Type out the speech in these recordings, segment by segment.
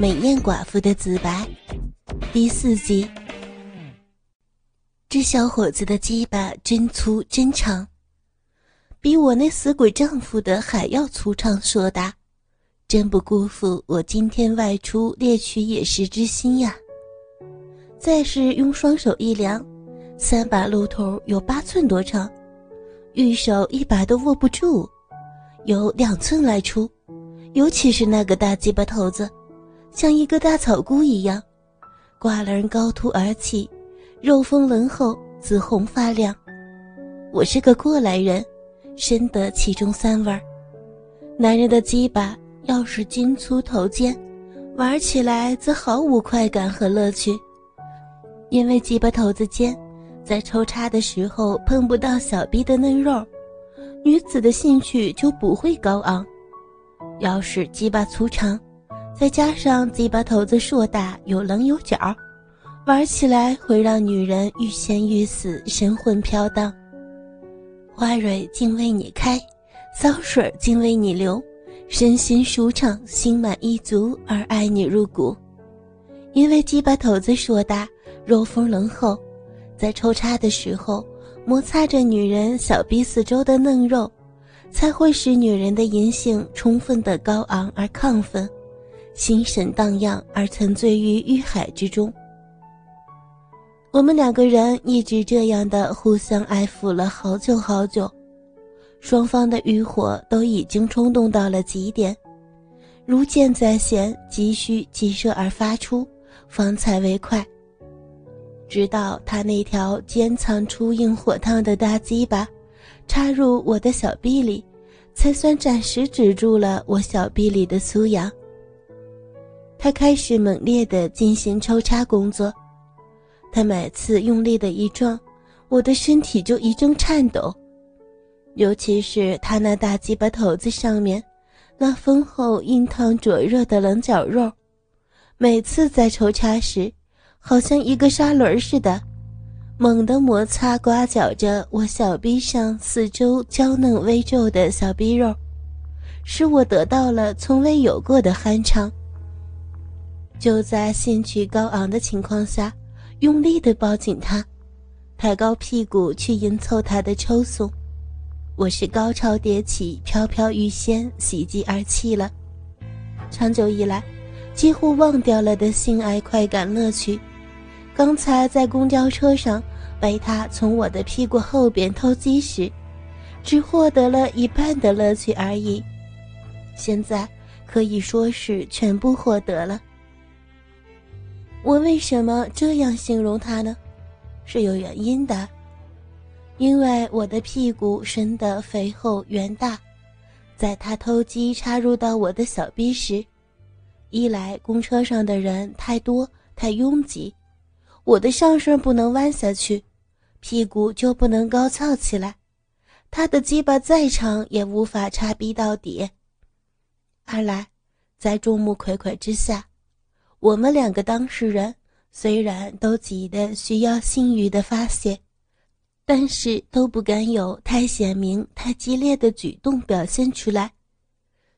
美艳寡妇的自白，第四集。这小伙子的鸡巴真粗真长，比我那死鬼丈夫的还要粗长硕大，真不辜负我今天外出猎取野食之心呀！再是用双手一量，三把鹿头有八寸多长，玉手一把都握不住，有两寸来粗，尤其是那个大鸡巴头子。像一个大草菇一样，瓜棱高凸而起，肉丰纹厚，紫红发亮。我是个过来人，深得其中三味儿。男人的鸡巴要是筋粗头尖，玩起来则毫无快感和乐趣，因为鸡巴头子尖，在抽插的时候碰不到小臂的嫩肉，女子的兴趣就不会高昂。要是鸡巴粗长，再加上鸡巴头子硕大有棱有角，玩起来会让女人欲仙欲死，神魂飘荡。花蕊竟为你开，骚水竟为你流，身心舒畅，心满意足而爱你入骨。因为鸡巴头子硕大，肉丰棱厚，在抽插的时候摩擦着女人小臂四周的嫩肉，才会使女人的阴性充分的高昂而亢奋。心神荡漾而沉醉于欲海之中。我们两个人一直这样的互相爱抚了好久好久，双方的欲火都已经冲动到了极点，如箭在弦，急需急射而发出，方才为快。直到他那条尖藏出硬火烫的大鸡巴插入我的小臂里，才算暂时止住了我小臂里的酥痒。他开始猛烈地进行抽插工作，他每次用力的一撞，我的身体就一阵颤抖，尤其是他那大鸡巴头子上面那丰厚硬烫灼热的棱角肉，每次在抽插时，好像一个砂轮似的，猛地摩擦刮绞着我小臂上四周娇嫩微皱的小臂肉，使我得到了从未有过的酣畅。就在兴趣高昂的情况下，用力地抱紧他，抬高屁股去迎凑他的抽送。我是高潮迭起，飘飘欲仙，喜极而泣了。长久以来，几乎忘掉了的性爱快感乐趣，刚才在公交车上被他从我的屁股后边偷鸡时，只获得了一半的乐趣而已。现在可以说是全部获得了。我为什么这样形容他呢？是有原因的，因为我的屁股生得肥厚圆大，在他偷鸡插入到我的小臂时，一来公车上的人太多太拥挤，我的上身不能弯下去，屁股就不能高翘起来，他的鸡巴再长也无法插逼到底；二来，在众目睽睽之下。我们两个当事人虽然都急得需要性欲的发泄，但是都不敢有太显明、太激烈的举动表现出来，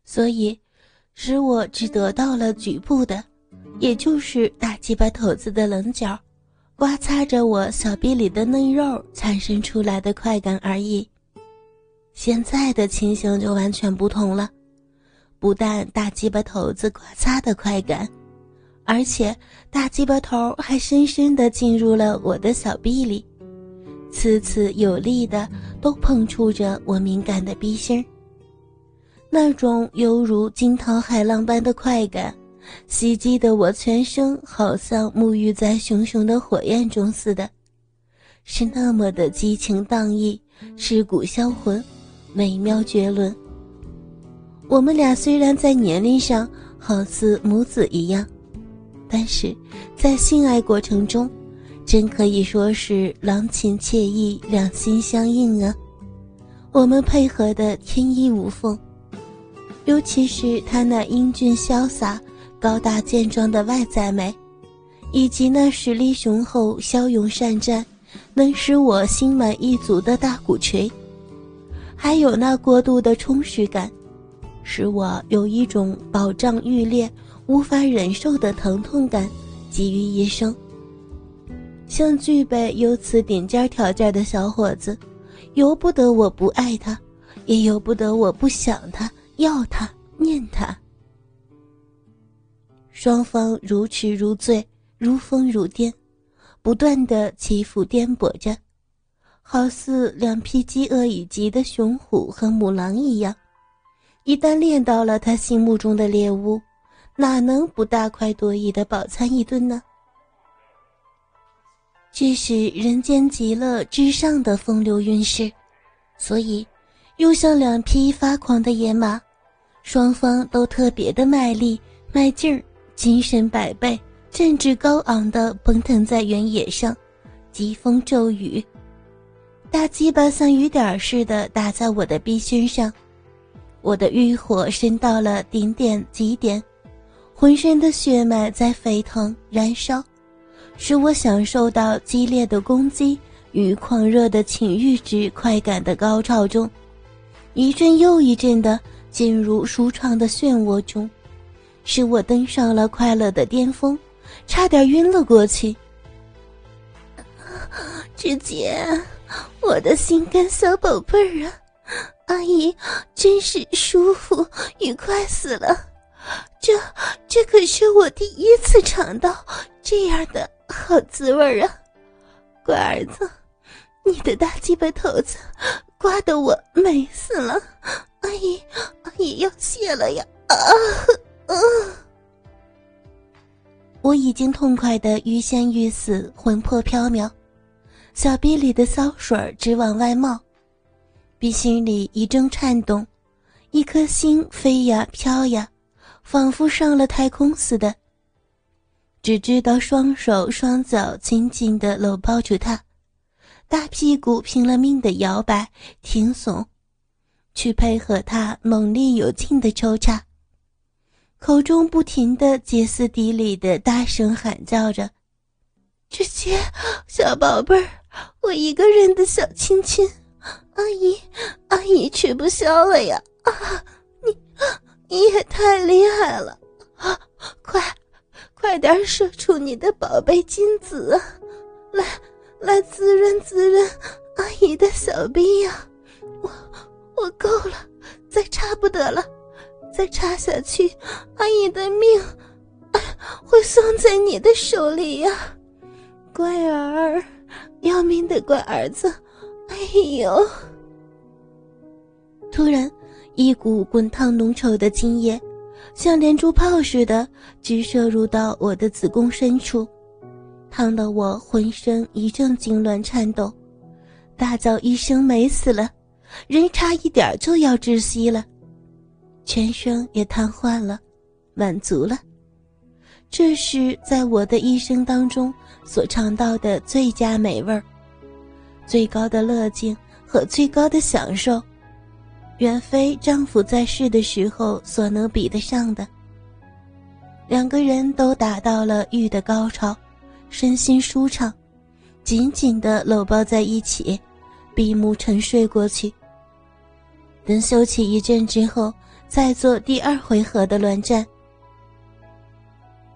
所以使我只得到了局部的，也就是大鸡巴头子的棱角，刮擦着我小臂里的嫩肉产生出来的快感而已。现在的情形就完全不同了，不但大鸡巴头子刮擦的快感。而且大鸡巴头还深深地进入了我的小臂里，次次有力的都碰触着我敏感的逼心那种犹如惊涛骇浪般的快感，袭击的我全身好像沐浴在熊熊的火焰中似的，是那么的激情荡溢，尸骨销魂，美妙绝伦。我们俩虽然在年龄上好似母子一样。但是，在性爱过程中，真可以说是郎情妾意，两心相印啊！我们配合的天衣无缝，尤其是他那英俊潇洒、高大健壮的外在美，以及那实力雄厚、骁勇善战、能使我心满意足的大鼓槌，还有那过度的充实感，使我有一种饱胀欲裂。无法忍受的疼痛感集于一身。像具备有此顶尖条件的小伙子，由不得我不爱他，也由不得我不想他、要他、念他。双方如痴如醉，如疯如癫，不断的起伏颠簸着，好似两匹饥饿已极的雄虎和母狼一样。一旦猎到了他心目中的猎物，哪能不大快朵颐的饱餐一顿呢？这是人间极乐之上的风流韵事，所以又像两匹发狂的野马，双方都特别的卖力卖劲儿，精神百倍，战志高昂的奔腾在原野上，疾风骤雨，大鸡巴像雨点似的打在我的臂心上，我的欲火升到了顶点极点，浑身的血脉在沸腾燃烧。使我享受到激烈的攻击与狂热的情欲之快感的高潮中，一阵又一阵的进入舒畅的漩涡中，使我登上了快乐的巅峰，差点晕了过去。志杰，我的心肝小宝贝儿啊，阿姨真是舒服愉快死了，这这可是我第一次尝到这样的。好滋味啊，乖儿子，你的大鸡巴头子刮得我美死了，阿姨，阿姨要谢了呀！啊，啊！我已经痛快的欲仙欲死，魂魄飘渺，小臂里的骚水直往外冒，鼻心里一阵颤动，一颗心飞呀飘呀，仿佛上了太空似的。只知道双手双脚紧紧地搂抱住他，大屁股拼了命地摇摆挺耸，去配合他猛烈有劲的抽插，口中不停地歇斯底里地大声喊叫着：“志杰，小宝贝儿，我一个人的小亲亲，阿姨，阿姨吃不消了呀！啊，你，也太厉害了，啊，快！”快点射出你的宝贝精子，来，来滋润滋润阿姨的小臂呀！我，我够了，再插不得了，再插下去，阿姨的命会送在你的手里呀！乖儿，要命的乖儿子！哎呦！突然，一股滚烫浓稠的精液。像连珠炮似的直射入到我的子宫深处，烫得我浑身一阵痉挛颤抖，大叫一声美死了，人差一点就要窒息了，全身也瘫痪了，满足了。这是在我的一生当中所尝到的最佳美味儿，最高的乐境和最高的享受。远非丈夫在世的时候所能比得上的。两个人都达到了欲的高潮，身心舒畅，紧紧的搂抱在一起，闭目沉睡过去。等休息一阵之后，再做第二回合的乱战。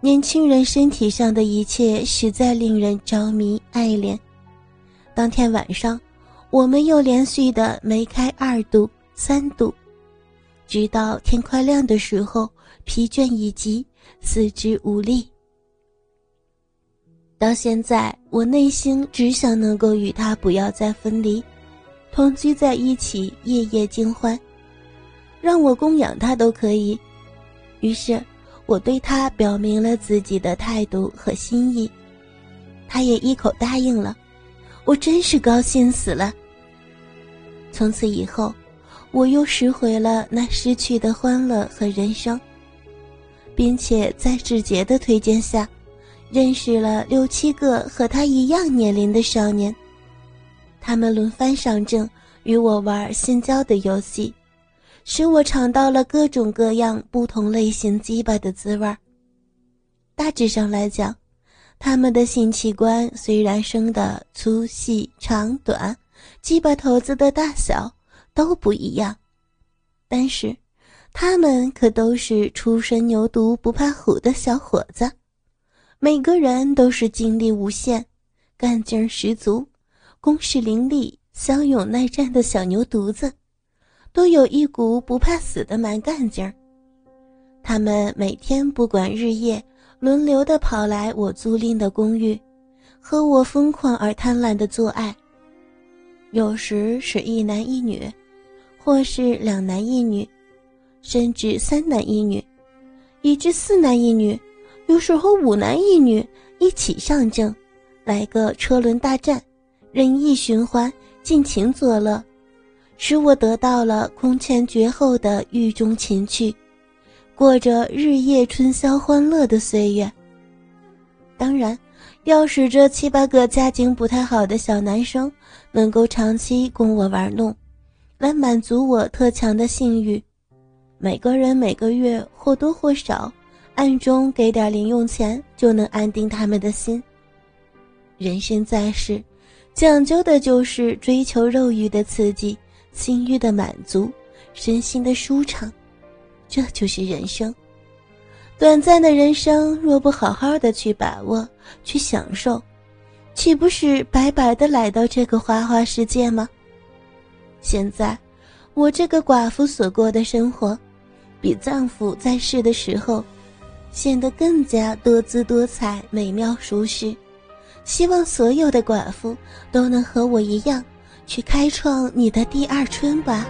年轻人身体上的一切实在令人着迷爱恋。当天晚上，我们又连续的梅开二度。三度，直到天快亮的时候，疲倦已极，四肢无力。到现在，我内心只想能够与他不要再分离，同居在一起，夜夜尽欢，让我供养他都可以。于是，我对他表明了自己的态度和心意，他也一口答应了。我真是高兴死了。从此以后。我又拾回了那失去的欢乐和人生，并且在志杰的推荐下，认识了六七个和他一样年龄的少年。他们轮番上阵，与我玩性交的游戏，使我尝到了各种各样不同类型鸡巴的滋味大致上来讲，他们的性器官虽然生的粗细长短，鸡巴头子的大小。都不一样，但是，他们可都是初生牛犊不怕虎的小伙子，每个人都是精力无限、干劲十足、攻势凌厉、骁勇耐战的小牛犊子，都有一股不怕死的蛮干劲儿。他们每天不管日夜，轮流的跑来我租赁的公寓，和我疯狂而贪婪的做爱。有时是一男一女，或是两男一女，甚至三男一女，以至四男一女，有时候五男一女一起上阵，来个车轮大战，任意循环，尽情作乐，使我得到了空前绝后的狱中情趣。过着日夜春宵欢乐的岁月。当然，要使这七八个家境不太好的小男生能够长期供我玩弄，来满足我特强的性欲，每个人每个月或多或少暗中给点零用钱，就能安定他们的心。人生在世，讲究的就是追求肉欲的刺激、性欲的满足、身心的舒畅。这就是人生，短暂的人生，若不好好的去把握、去享受，岂不是白白的来到这个花花世界吗？现在，我这个寡妇所过的生活，比丈夫在世的时候，显得更加多姿多彩、美妙舒适。希望所有的寡妇都能和我一样，去开创你的第二春吧。